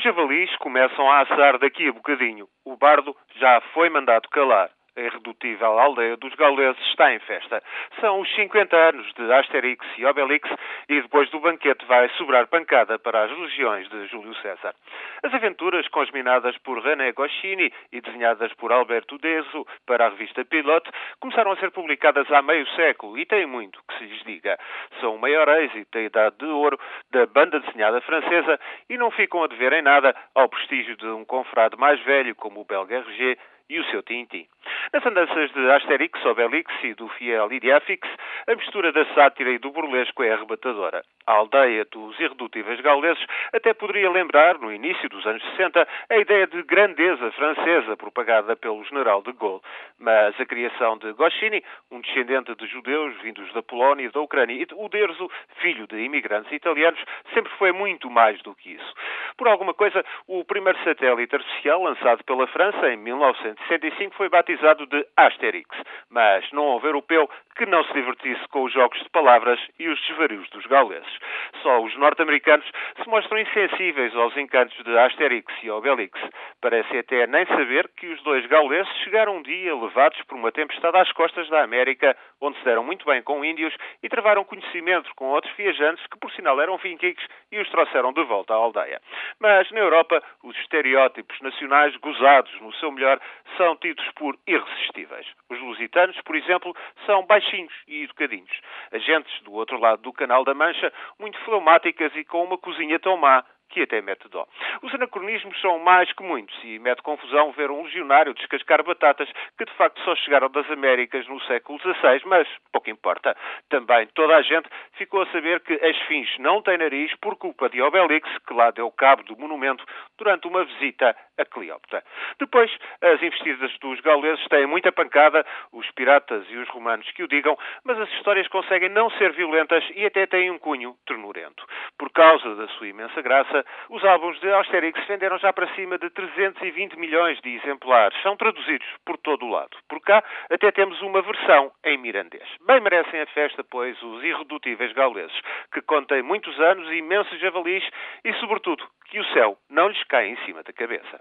Os javalis começam a assar daqui a bocadinho. O bardo já foi mandado calar a irredutível aldeia dos gauleses está em festa. São os 50 anos de Asterix e Obelix e depois do banquete vai sobrar pancada para as legiões de Júlio César. As aventuras cosminadas por René Goscinny e desenhadas por Alberto Deso para a revista Pilote começaram a ser publicadas há meio século e têm muito se lhes diga. São maior êxito da idade de ouro da banda desenhada francesa e não ficam a dever em nada ao prestígio de um confrade mais velho como o belga Hergé e o seu Tintin. Nas andanças de Asterix, Obelix e do fiel Idiafix, a mistura da sátira e do burlesco é arrebatadora. A aldeia dos irredutíveis gauleses até poderia lembrar, no início dos anos 60, a ideia de grandeza francesa propagada pelo general de Gaulle. Mas a criação de Goscinny, um descendente de judeus vindos da Polónia e da Ucrânia, e o Derzo, filho de imigrantes italianos, sempre foi muito mais do que isso. Por alguma coisa, o primeiro satélite artificial lançado pela França em 1965 foi batizado de Asterix, mas não houve europeu que não se divertisse com os jogos de palavras e os desvarios dos gauleses. Só os norte-americanos se mostram insensíveis aos encantos de Asterix e Obelix. Parece até nem saber que os dois gauleses chegaram um dia levados por uma tempestade às costas da América, onde se deram muito bem com índios e travaram conhecimento com outros viajantes que, por sinal, eram vikings e os trouxeram de volta à aldeia. Mas na Europa, os estereótipos nacionais gozados no seu melhor são tidos por irresistíveis. Por exemplo, são baixinhos e educadinhos. Agentes do outro lado do Canal da Mancha, muito fleumáticas e com uma cozinha tão má que até mete dó. Os anacronismos são mais que muitos e mete confusão ver um legionário descascar batatas que de facto só chegaram das Américas no século XVI, mas pouco importa. Também toda a gente ficou a saber que a Esfinge não tem nariz por culpa de Obelix, que lá deu cabo do monumento durante uma visita a Cleópatra. Depois, as investidas dos gauleses têm muita pancada, os piratas e os romanos que o digam, mas as histórias conseguem não ser violentas e até têm um cunho ternurento. Por causa da sua imensa graça, os álbuns de Asterix venderam já para cima de 320 milhões de exemplares. São traduzidos por todo o lado. Por cá, até temos uma versão em mirandês. Bem merecem a festa, pois, os irredutíveis gauleses, que contem muitos anos, imensos javalis e, sobretudo, que o céu não lhes cai em cima da cabeça.